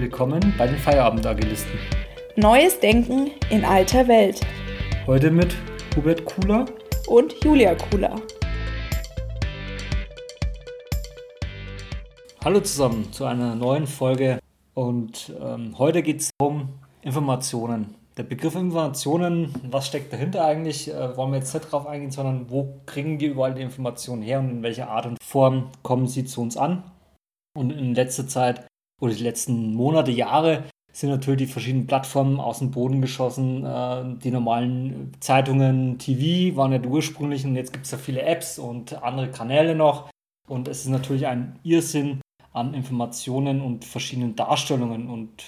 Willkommen bei den Feierabendagilisten. Neues Denken in alter Welt. Heute mit Hubert Kuhler und Julia Kuhler. Hallo zusammen zu einer neuen Folge und ähm, heute geht es um Informationen. Der Begriff Informationen, was steckt dahinter eigentlich, äh, wollen wir jetzt nicht drauf eingehen, sondern wo kriegen wir überall die Informationen her und in welcher Art und Form kommen sie zu uns an. Und in letzter Zeit oder die letzten Monate, Jahre sind natürlich die verschiedenen Plattformen aus dem Boden geschossen. Äh, die normalen Zeitungen, TV waren ja die ursprünglichen. Jetzt gibt es ja viele Apps und andere Kanäle noch. Und es ist natürlich ein Irrsinn an Informationen und verschiedenen Darstellungen. Und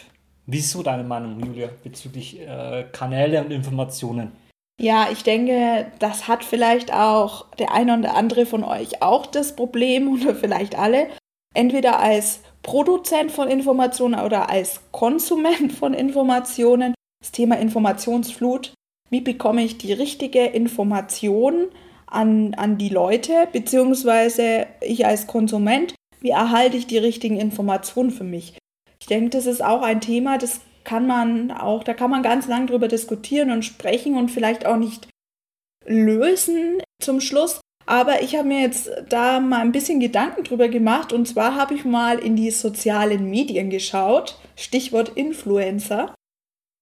wie ist so deine Meinung, Julia, bezüglich äh, Kanäle und Informationen? Ja, ich denke, das hat vielleicht auch der eine oder andere von euch auch das Problem oder vielleicht alle. Entweder als Produzent von Informationen oder als Konsument von Informationen. Das Thema Informationsflut. Wie bekomme ich die richtige Information an, an die Leute, beziehungsweise ich als Konsument, wie erhalte ich die richtigen Informationen für mich? Ich denke, das ist auch ein Thema, das kann man auch, da kann man ganz lang drüber diskutieren und sprechen und vielleicht auch nicht lösen zum Schluss. Aber ich habe mir jetzt da mal ein bisschen Gedanken drüber gemacht. Und zwar habe ich mal in die sozialen Medien geschaut, Stichwort Influencer,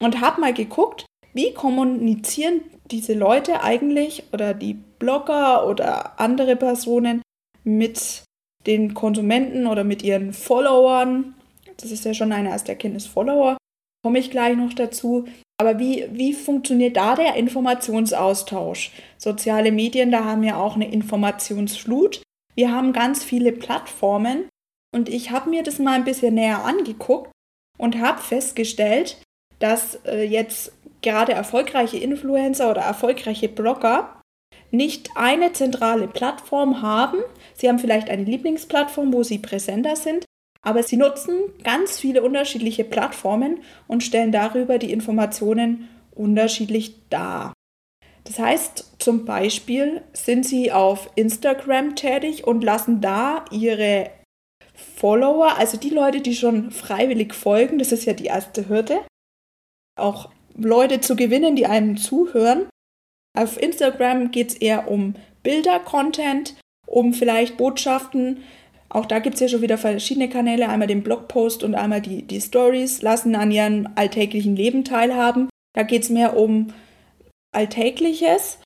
und habe mal geguckt, wie kommunizieren diese Leute eigentlich oder die Blogger oder andere Personen mit den Konsumenten oder mit ihren Followern. Das ist ja schon eine erste Erkenntnis Follower, komme ich gleich noch dazu. Aber wie, wie funktioniert da der Informationsaustausch? Soziale Medien, da haben wir auch eine Informationsflut. Wir haben ganz viele Plattformen und ich habe mir das mal ein bisschen näher angeguckt und habe festgestellt, dass äh, jetzt gerade erfolgreiche Influencer oder erfolgreiche Blogger nicht eine zentrale Plattform haben. Sie haben vielleicht eine Lieblingsplattform, wo sie präsenter sind, aber sie nutzen ganz viele unterschiedliche Plattformen und stellen darüber die Informationen unterschiedlich dar. Das heißt, zum Beispiel sind sie auf Instagram tätig und lassen da ihre Follower, also die Leute, die schon freiwillig folgen, das ist ja die erste Hürde, auch Leute zu gewinnen, die einem zuhören. Auf Instagram geht es eher um Bilder-Content, um vielleicht Botschaften, auch da gibt es ja schon wieder verschiedene Kanäle, einmal den Blogpost und einmal die, die Stories, lassen an ihrem alltäglichen Leben teilhaben. Da geht es mehr um Alltägliches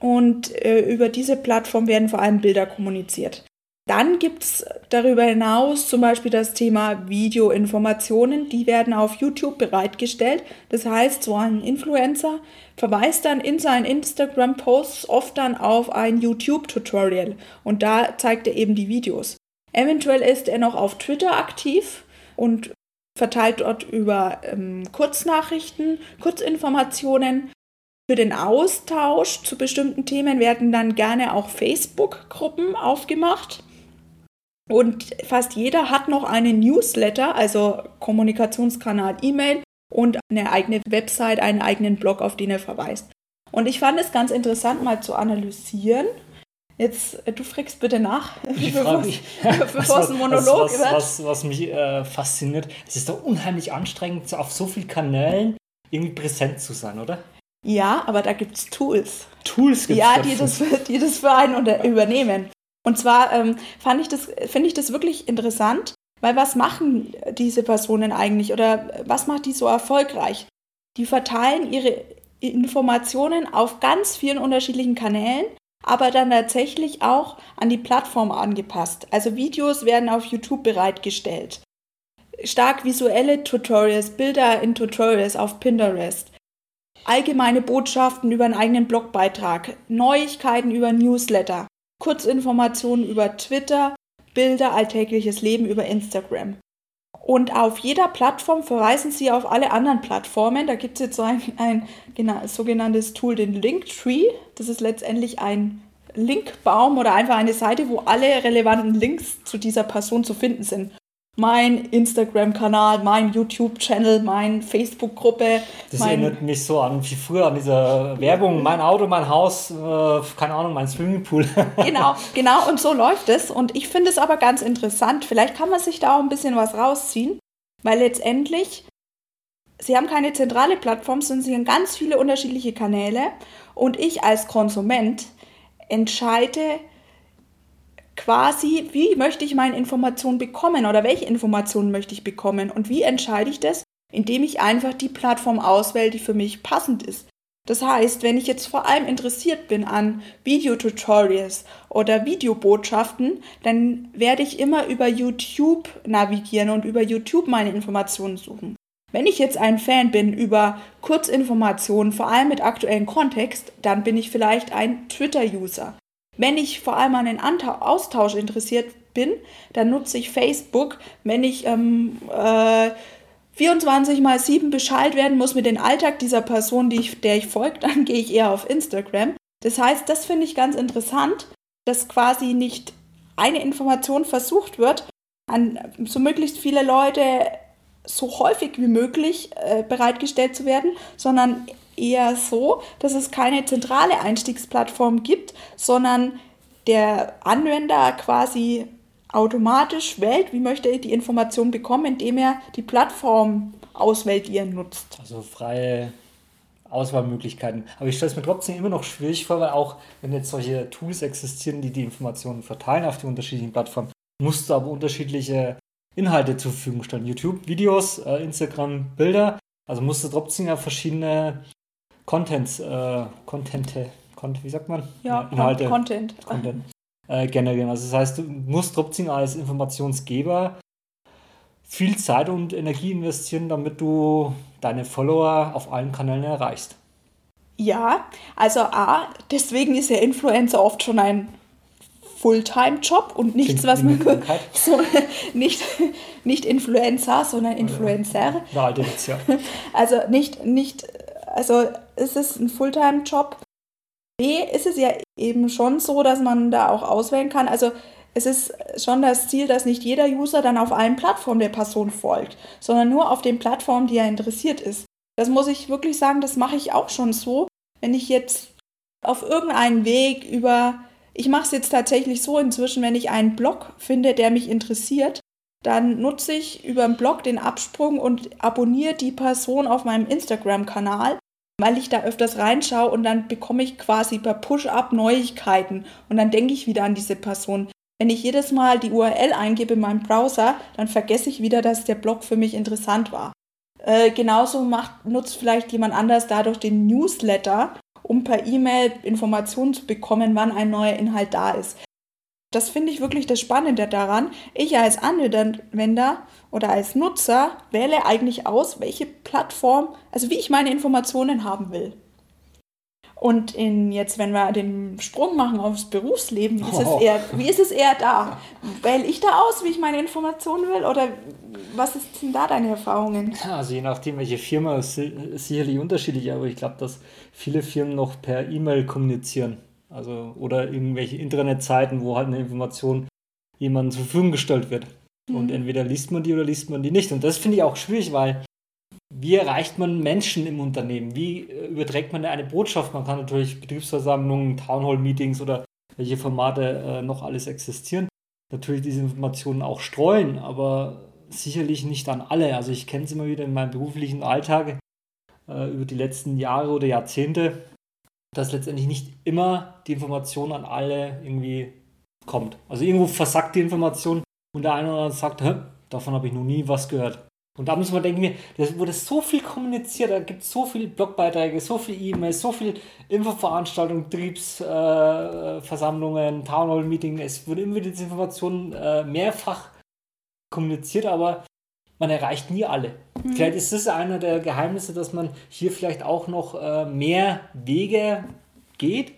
und äh, über diese Plattform werden vor allem Bilder kommuniziert. Dann gibt es darüber hinaus zum Beispiel das Thema Videoinformationen, die werden auf YouTube bereitgestellt. Das heißt, so ein Influencer verweist dann in seinen Instagram-Posts oft dann auf ein YouTube-Tutorial und da zeigt er eben die Videos. Eventuell ist er noch auf Twitter aktiv und verteilt dort über ähm, Kurznachrichten, Kurzinformationen. Für den Austausch zu bestimmten Themen werden dann gerne auch Facebook-Gruppen aufgemacht. Und fast jeder hat noch einen Newsletter, also Kommunikationskanal E-Mail und eine eigene Website, einen eigenen Blog, auf den er verweist. Und ich fand es ganz interessant, mal zu analysieren. Jetzt, äh, du fragst bitte nach, ich bevor, mich, bevor es ein Monolog was, was, was, was mich äh, fasziniert. Es ist doch unheimlich anstrengend, auf so vielen Kanälen irgendwie präsent zu sein, oder? Ja, aber da gibt es Tools. Tools gibt es Ja, die das, die das für einen unter übernehmen. Und zwar ähm, finde ich das wirklich interessant, weil was machen diese Personen eigentlich oder was macht die so erfolgreich? Die verteilen ihre Informationen auf ganz vielen unterschiedlichen Kanälen, aber dann tatsächlich auch an die Plattform angepasst. Also Videos werden auf YouTube bereitgestellt. Stark visuelle Tutorials, Bilder in Tutorials auf Pinterest. Allgemeine Botschaften über einen eigenen Blogbeitrag, Neuigkeiten über Newsletter. Kurzinformationen über Twitter, Bilder, alltägliches Leben über Instagram. Und auf jeder Plattform verweisen Sie auf alle anderen Plattformen. Da gibt es jetzt so ein, ein genau, sogenanntes Tool, den Linktree. Das ist letztendlich ein Linkbaum oder einfach eine Seite, wo alle relevanten Links zu dieser Person zu finden sind mein Instagram-Kanal, mein YouTube-Channel, meine Facebook-Gruppe. Das erinnert mich so an wie früher an diese Werbung, mein Auto, mein Haus, äh, keine Ahnung, mein Swimmingpool. genau, genau, und so läuft es. Und ich finde es aber ganz interessant. Vielleicht kann man sich da auch ein bisschen was rausziehen. Weil letztendlich, sie haben keine zentrale Plattform, sondern sie haben ganz viele unterschiedliche Kanäle und ich als Konsument entscheide quasi, wie möchte ich meine Informationen bekommen oder welche Informationen möchte ich bekommen und wie entscheide ich das, indem ich einfach die Plattform auswähle, die für mich passend ist. Das heißt, wenn ich jetzt vor allem interessiert bin an Videotutorials oder Videobotschaften, dann werde ich immer über YouTube navigieren und über YouTube meine Informationen suchen. Wenn ich jetzt ein Fan bin über Kurzinformationen, vor allem mit aktuellem Kontext, dann bin ich vielleicht ein Twitter-User. Wenn ich vor allem an den Austausch interessiert bin, dann nutze ich Facebook. Wenn ich ähm, äh, 24 mal 7 Bescheid werden muss mit dem Alltag dieser Person, die ich, der ich folge, dann gehe ich eher auf Instagram. Das heißt, das finde ich ganz interessant, dass quasi nicht eine Information versucht wird, an so möglichst viele Leute so häufig wie möglich äh, bereitgestellt zu werden, sondern eher so, dass es keine zentrale Einstiegsplattform gibt, sondern der Anwender quasi automatisch wählt, wie möchte er die Information bekommen, indem er die Plattform auswählt, die er nutzt. Also freie Auswahlmöglichkeiten. Aber ich stelle es mir trotzdem immer noch schwierig vor, weil auch wenn jetzt solche Tools existieren, die die Informationen verteilen auf die unterschiedlichen Plattformen, musst du aber unterschiedliche Inhalte zur Verfügung stellen. YouTube, Videos, äh, Instagram, Bilder. Also musst du trotzdem ja verschiedene Contents, äh, Contente, wie sagt man? Ja, Inhalte, Content. Content äh, generieren. Also das heißt, du musst trotzdem als Informationsgeber viel Zeit und Energie investieren, damit du deine Follower auf allen Kanälen erreichst. Ja, also A, deswegen ist ja Influencer oft schon ein Fulltime-Job und nichts, was man so, nicht, nicht Influencer, sondern Influencer. Ja, ja. Also nicht, nicht, also es ist ein Fulltime-Job. B ist es ja eben schon so, dass man da auch auswählen kann. Also es ist schon das Ziel, dass nicht jeder User dann auf allen Plattformen der Person folgt, sondern nur auf den Plattformen, die er interessiert ist. Das muss ich wirklich sagen, das mache ich auch schon so. Wenn ich jetzt auf irgendeinen Weg über, ich mache es jetzt tatsächlich so inzwischen, wenn ich einen Blog finde, der mich interessiert, dann nutze ich über den Blog den Absprung und abonniere die Person auf meinem Instagram-Kanal weil ich da öfters reinschaue und dann bekomme ich quasi per Push-up Neuigkeiten und dann denke ich wieder an diese Person. Wenn ich jedes Mal die URL eingebe in meinem Browser, dann vergesse ich wieder, dass der Blog für mich interessant war. Äh, genauso macht, nutzt vielleicht jemand anders dadurch den Newsletter, um per E-Mail Informationen zu bekommen, wann ein neuer Inhalt da ist. Das finde ich wirklich das Spannende daran. Ich als Anwender oder als Nutzer wähle eigentlich aus, welche Plattform, also wie ich meine Informationen haben will. Und in jetzt, wenn wir den Sprung machen aufs Berufsleben, wie ist, oh. es, eher, wie ist es eher da? Wähle ich da aus, wie ich meine Informationen will? Oder was sind da deine Erfahrungen? Also je nachdem, welche Firma, ist sicherlich unterschiedlich, aber ich glaube, dass viele Firmen noch per E-Mail kommunizieren. Also, oder irgendwelche Internetseiten, wo halt eine Information jemandem zur Verfügung gestellt wird. Mhm. Und entweder liest man die oder liest man die nicht. Und das finde ich auch schwierig, weil wie erreicht man Menschen im Unternehmen? Wie äh, überträgt man eine Botschaft? Man kann natürlich Betriebsversammlungen, Townhall-Meetings oder welche Formate äh, noch alles existieren, natürlich diese Informationen auch streuen, aber sicherlich nicht an alle. Also ich kenne es immer wieder in meinem beruflichen Alltag äh, über die letzten Jahre oder Jahrzehnte, dass letztendlich nicht immer die Information an alle irgendwie kommt. Also irgendwo versackt die Information und der eine oder andere sagt, davon habe ich noch nie was gehört. Und da muss man denken, da wurde so viel kommuniziert, da gibt es so viele Blogbeiträge, so viele E-Mails, so viele Infoveranstaltungen, Betriebsversammlungen, äh, Townhall-Meetings. Es wurde immer diese Information äh, mehrfach kommuniziert, aber man erreicht nie alle. Mhm. Vielleicht ist das einer der Geheimnisse, dass man hier vielleicht auch noch äh, mehr Wege geht,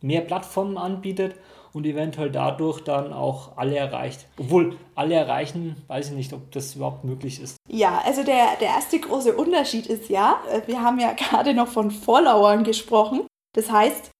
mehr Plattformen anbietet und eventuell dadurch dann auch alle erreicht. Obwohl alle erreichen, weiß ich nicht, ob das überhaupt möglich ist. Ja, also der, der erste große Unterschied ist ja, äh, wir haben ja gerade noch von Followern gesprochen. Das heißt,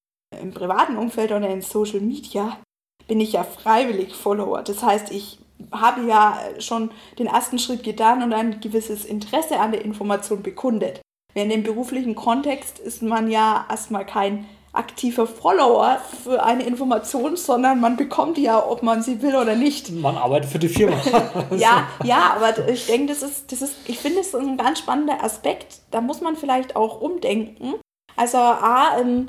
im privaten Umfeld oder in Social Media bin ich ja freiwillig Follower. Das heißt, ich habe ja schon den ersten Schritt getan und ein gewisses Interesse an der Information bekundet. Während im beruflichen Kontext ist man ja erstmal kein aktiver Follower für eine Information, sondern man bekommt die ja, ob man sie will oder nicht. Man arbeitet für die Firma. ja, ja, aber ich denke, das ist, das ist, ich finde es ein ganz spannender Aspekt. Da muss man vielleicht auch umdenken. Also A, ähm,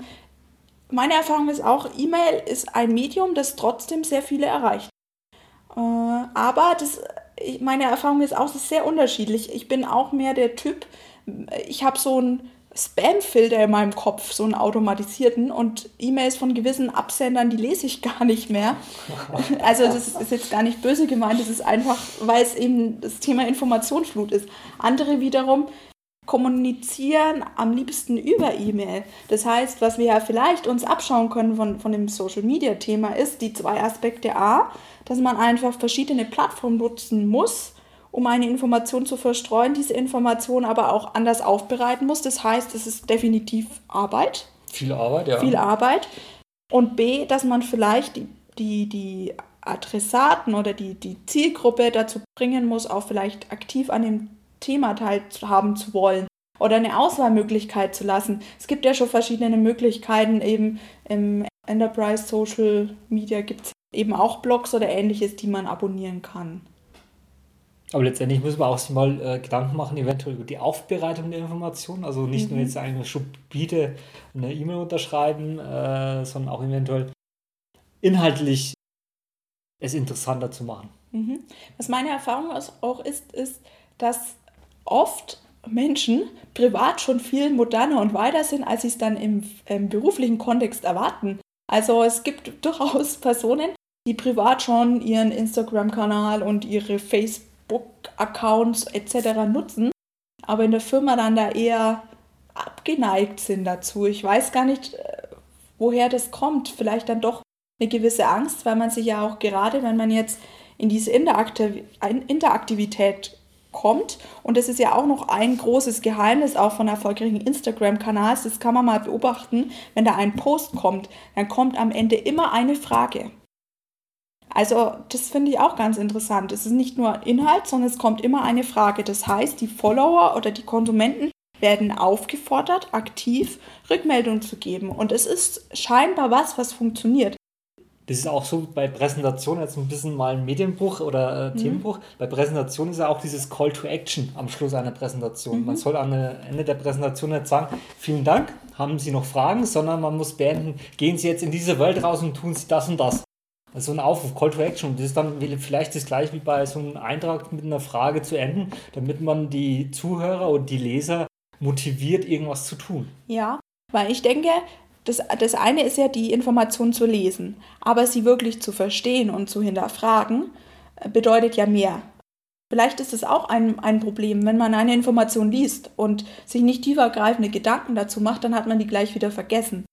meine Erfahrung ist auch, E-Mail ist ein Medium, das trotzdem sehr viele erreicht. Äh, aber das, meine Erfahrung ist auch, es ist sehr unterschiedlich. Ich bin auch mehr der Typ, ich habe so ein Spam-Filter in meinem Kopf, so einen automatisierten und E-Mails von gewissen Absendern, die lese ich gar nicht mehr. Also das ist jetzt gar nicht böse gemeint, das ist einfach, weil es eben das Thema Informationsflut ist. Andere wiederum kommunizieren am liebsten über E-Mail. Das heißt, was wir ja vielleicht uns abschauen können von, von dem Social-Media-Thema ist, die zwei Aspekte A, dass man einfach verschiedene Plattformen nutzen muss, um eine Information zu verstreuen, diese Information aber auch anders aufbereiten muss. Das heißt, es ist definitiv Arbeit. Viel Arbeit, ja. Viel Arbeit. Und B, dass man vielleicht die, die, die Adressaten oder die, die Zielgruppe dazu bringen muss, auch vielleicht aktiv an dem Thema teilhaben zu wollen oder eine Auswahlmöglichkeit zu lassen. Es gibt ja schon verschiedene Möglichkeiten, eben im Enterprise Social Media gibt es eben auch Blogs oder ähnliches, die man abonnieren kann. Aber letztendlich muss man auch sich mal äh, Gedanken machen, eventuell über die Aufbereitung der Informationen. Also nicht mhm. nur jetzt eine stupide eine E-Mail unterschreiben, äh, sondern auch eventuell inhaltlich es interessanter zu machen. Mhm. Was meine Erfahrung auch ist, ist, dass oft Menschen privat schon viel moderner und weiter sind, als sie es dann im, im beruflichen Kontext erwarten. Also es gibt durchaus Personen, die privat schon ihren Instagram-Kanal und ihre Facebook Facebook-Accounts etc. nutzen, aber in der Firma dann da eher abgeneigt sind dazu. Ich weiß gar nicht, äh, woher das kommt. Vielleicht dann doch eine gewisse Angst, weil man sich ja auch gerade, wenn man jetzt in diese Interaktivität kommt, und das ist ja auch noch ein großes Geheimnis auch von erfolgreichen Instagram-Kanals, das kann man mal beobachten, wenn da ein Post kommt, dann kommt am Ende immer eine Frage. Also das finde ich auch ganz interessant. Es ist nicht nur Inhalt, sondern es kommt immer eine Frage. Das heißt, die Follower oder die Konsumenten werden aufgefordert, aktiv Rückmeldung zu geben. Und es ist scheinbar was, was funktioniert. Das ist auch so bei Präsentationen, jetzt ein bisschen mal ein Medienbruch oder äh, mhm. Themenbruch. Bei Präsentationen ist ja auch dieses Call to Action am Schluss einer Präsentation. Mhm. Man soll am Ende der Präsentation nicht sagen, vielen Dank, haben Sie noch Fragen, sondern man muss beenden, gehen Sie jetzt in diese Welt raus und tun Sie das und das so ein Aufruf, Call to Action. Das ist dann vielleicht das gleiche wie bei so einem Eintrag mit einer Frage zu enden, damit man die Zuhörer und die Leser motiviert, irgendwas zu tun. Ja, weil ich denke, das, das eine ist ja die Information zu lesen, aber sie wirklich zu verstehen und zu hinterfragen, äh, bedeutet ja mehr. Vielleicht ist es auch ein, ein Problem, wenn man eine Information liest und sich nicht tiefergreifende Gedanken dazu macht, dann hat man die gleich wieder vergessen.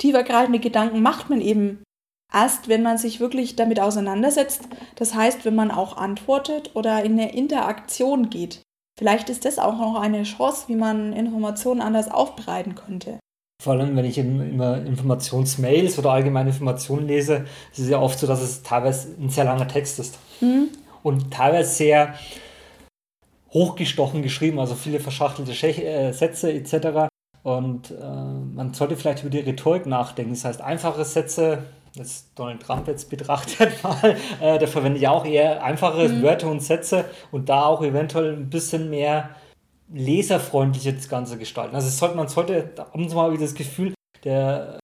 Tiefergreifende Gedanken macht man eben erst, wenn man sich wirklich damit auseinandersetzt. Das heißt, wenn man auch antwortet oder in eine Interaktion geht. Vielleicht ist das auch noch eine Chance, wie man Informationen anders aufbereiten könnte. Vor allem, wenn ich immer Informationsmails oder allgemeine Informationen lese, ist es ja oft so, dass es teilweise ein sehr langer Text ist. Mhm. Und teilweise sehr hochgestochen geschrieben, also viele verschachtelte äh, Sätze etc. Und äh, man sollte vielleicht über die Rhetorik nachdenken. Das heißt, einfache Sätze jetzt Donald Trump jetzt betrachtet mal, äh, der verwendet ja auch eher einfache mhm. Wörter und Sätze und da auch eventuell ein bisschen mehr leserfreundlich das Ganze gestalten. Also es sollte, man sollte, da haben Sie mal wieder das Gefühl, der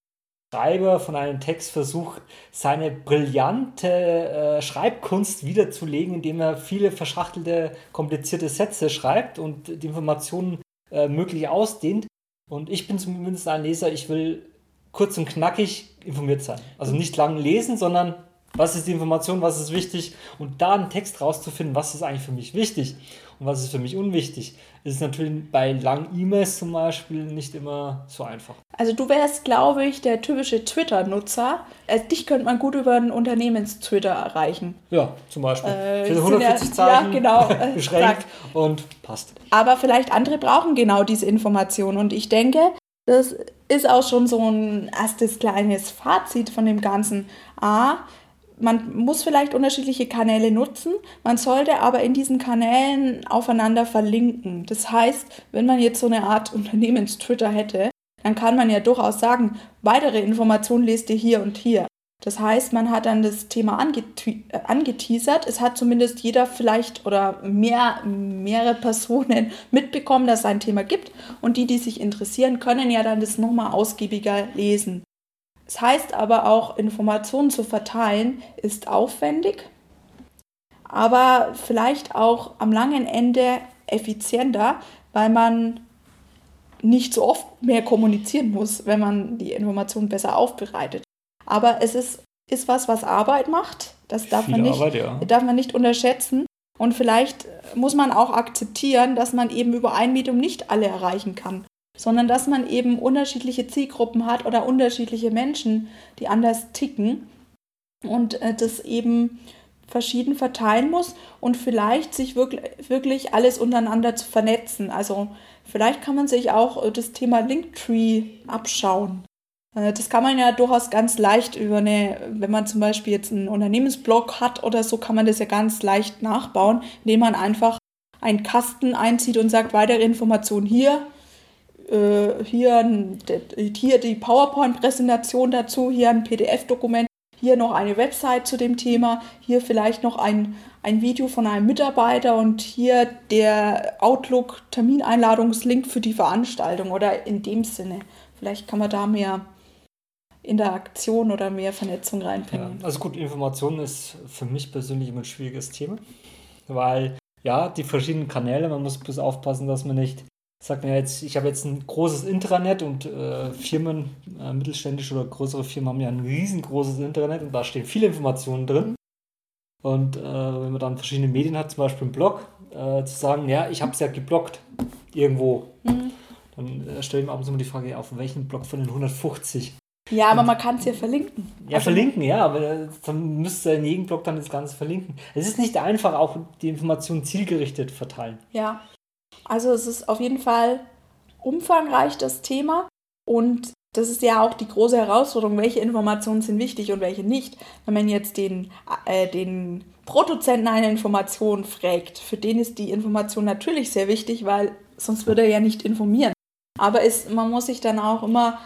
Schreiber von einem Text versucht, seine brillante äh, Schreibkunst wiederzulegen, indem er viele verschachtelte, komplizierte Sätze schreibt und die Informationen äh, möglich ausdehnt. Und ich bin zumindest ein Leser, ich will kurz und knackig informiert sein. Also nicht lang lesen, sondern was ist die Information, was ist wichtig und da einen Text rauszufinden, was ist eigentlich für mich wichtig und was ist für mich unwichtig, ist natürlich bei langen E-Mails zum Beispiel nicht immer so einfach. Also du wärst, glaube ich, der typische Twitter-Nutzer. Also dich könnte man gut über einen Unternehmens-Twitter erreichen. Ja, zum Beispiel. Äh, 140 ja, Zeichen ja, genau, äh, beschränkt und passt. Aber vielleicht andere brauchen genau diese Information und ich denke, das ist auch schon so ein erstes kleines Fazit von dem Ganzen. A, man muss vielleicht unterschiedliche Kanäle nutzen, man sollte aber in diesen Kanälen aufeinander verlinken. Das heißt, wenn man jetzt so eine Art Unternehmens-Twitter hätte, dann kann man ja durchaus sagen, weitere Informationen lest ihr hier und hier. Das heißt, man hat dann das Thema äh, angeteasert. Es hat zumindest jeder vielleicht oder mehr, mehrere Personen mitbekommen, dass es ein Thema gibt. Und die, die sich interessieren, können ja dann das nochmal ausgiebiger lesen. Das heißt aber auch, Informationen zu verteilen ist aufwendig, aber vielleicht auch am langen Ende effizienter, weil man nicht so oft mehr kommunizieren muss, wenn man die Informationen besser aufbereitet. Aber es ist, ist was, was Arbeit macht. Das darf man, nicht, Arbeit, ja. darf man nicht unterschätzen. Und vielleicht muss man auch akzeptieren, dass man eben über ein Medium nicht alle erreichen kann, sondern dass man eben unterschiedliche Zielgruppen hat oder unterschiedliche Menschen, die anders ticken und äh, das eben verschieden verteilen muss und vielleicht sich wirklich, wirklich alles untereinander zu vernetzen. Also vielleicht kann man sich auch äh, das Thema Linktree abschauen. Äh, das kann man ja durchaus ganz leicht über eine, wenn man zum Beispiel jetzt einen Unternehmensblog hat oder so, kann man das ja ganz leicht nachbauen, indem man einfach einen Kasten einzieht und sagt, weitere Informationen hier, äh, hier, hier die PowerPoint-Präsentation dazu, hier ein PDF-Dokument, hier noch eine Website zu dem Thema, hier vielleicht noch ein, ein Video von einem Mitarbeiter und hier der Outlook-Termineinladungslink für die Veranstaltung oder in dem Sinne. Vielleicht kann man da mehr Interaktion oder mehr Vernetzung reinbringen. Ja, also gut, Information ist für mich persönlich immer ein schwieriges Thema, weil ja, die verschiedenen Kanäle, man muss bloß aufpassen, dass man nicht sagt mir jetzt, ich habe jetzt ein großes Intranet und äh, Firmen, äh, mittelständische oder größere Firmen haben ja ein riesengroßes Internet und da stehen viele Informationen drin. Und äh, wenn man dann verschiedene Medien hat, zum Beispiel einen Blog, äh, zu sagen, ja, ich habe es ja geblockt irgendwo, mhm. dann äh, stelle ich mir abends immer die Frage, auf welchen Blog von den 150 ja, aber man kann es ja verlinken. Ja, also, verlinken, ja, aber dann müsste in jedem Blog dann das Ganze verlinken. Es ist nicht einfach, auch die Informationen zielgerichtet verteilen. Ja, also es ist auf jeden Fall umfangreich das Thema und das ist ja auch die große Herausforderung, welche Informationen sind wichtig und welche nicht. Wenn man jetzt den, äh, den Produzenten eine Information fragt, für den ist die Information natürlich sehr wichtig, weil sonst würde er ja nicht informieren. Aber es, man muss sich dann auch immer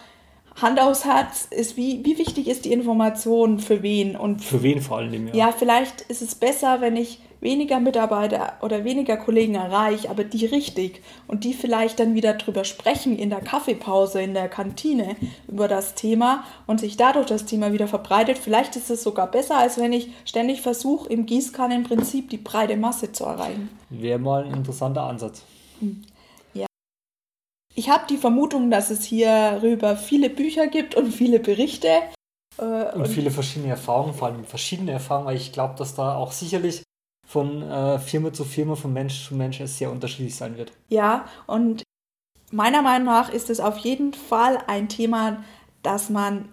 Hand aufs Herz ist, wie, wie wichtig ist die Information für wen? Und für wen vor allem, ja. Ja, vielleicht ist es besser, wenn ich weniger Mitarbeiter oder weniger Kollegen erreiche, aber die richtig und die vielleicht dann wieder drüber sprechen in der Kaffeepause, in der Kantine über das Thema und sich dadurch das Thema wieder verbreitet. Vielleicht ist es sogar besser, als wenn ich ständig versuche, im Gießkannenprinzip die breite Masse zu erreichen. Wäre mal ein interessanter Ansatz. Hm. Ich habe die Vermutung, dass es hierüber viele Bücher gibt und viele Berichte. Äh, und, und, viele verschiedene Erfahrungen, vor allem verschiedene Erfahrungen, weil ich glaube, dass da auch sicherlich von äh, Firma zu Firma, von Mensch zu Mensch es sehr unterschiedlich sein wird. Ja, und meiner Meinung nach ist es auf jeden Fall ein Thema, das man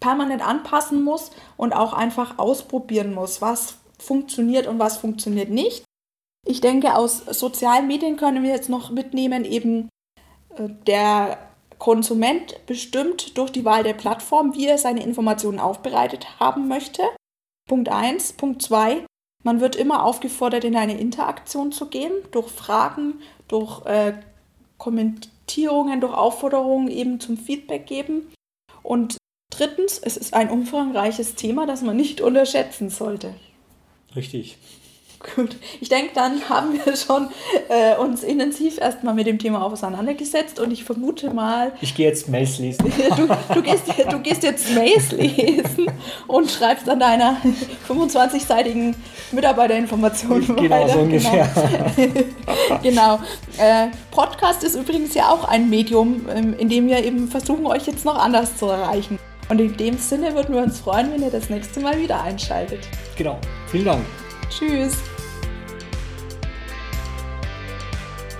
permanent anpassen muss und auch einfach ausprobieren muss, was funktioniert und was funktioniert nicht. Ich denke, aus sozialen Medien können wir jetzt noch mitnehmen, eben der Konsument bestimmt durch die Wahl der Plattform, wie er seine Informationen aufbereitet haben möchte. Punkt 1. Punkt 2. Man wird immer aufgefordert, in eine Interaktion zu gehen, durch Fragen, durch äh, Kommentierungen, durch Aufforderungen eben zum Feedback geben. Und drittens, es ist ein umfangreiches Thema, das man nicht unterschätzen sollte. Richtig. Gut, ich denke, dann haben wir schon äh, uns intensiv erstmal mit dem Thema auseinandergesetzt und ich vermute mal. Ich gehe jetzt Mails lesen. du, du, gehst, du gehst jetzt Mails lesen und schreibst an deiner 25-seitigen Mitarbeiterinformation genau, weiter. So ungefähr. Genau. genau. Äh, Podcast ist übrigens ja auch ein Medium, ähm, in dem wir eben versuchen, euch jetzt noch anders zu erreichen. Und in dem Sinne würden wir uns freuen, wenn ihr das nächste Mal wieder einschaltet. Genau. Vielen Dank. Tschüss.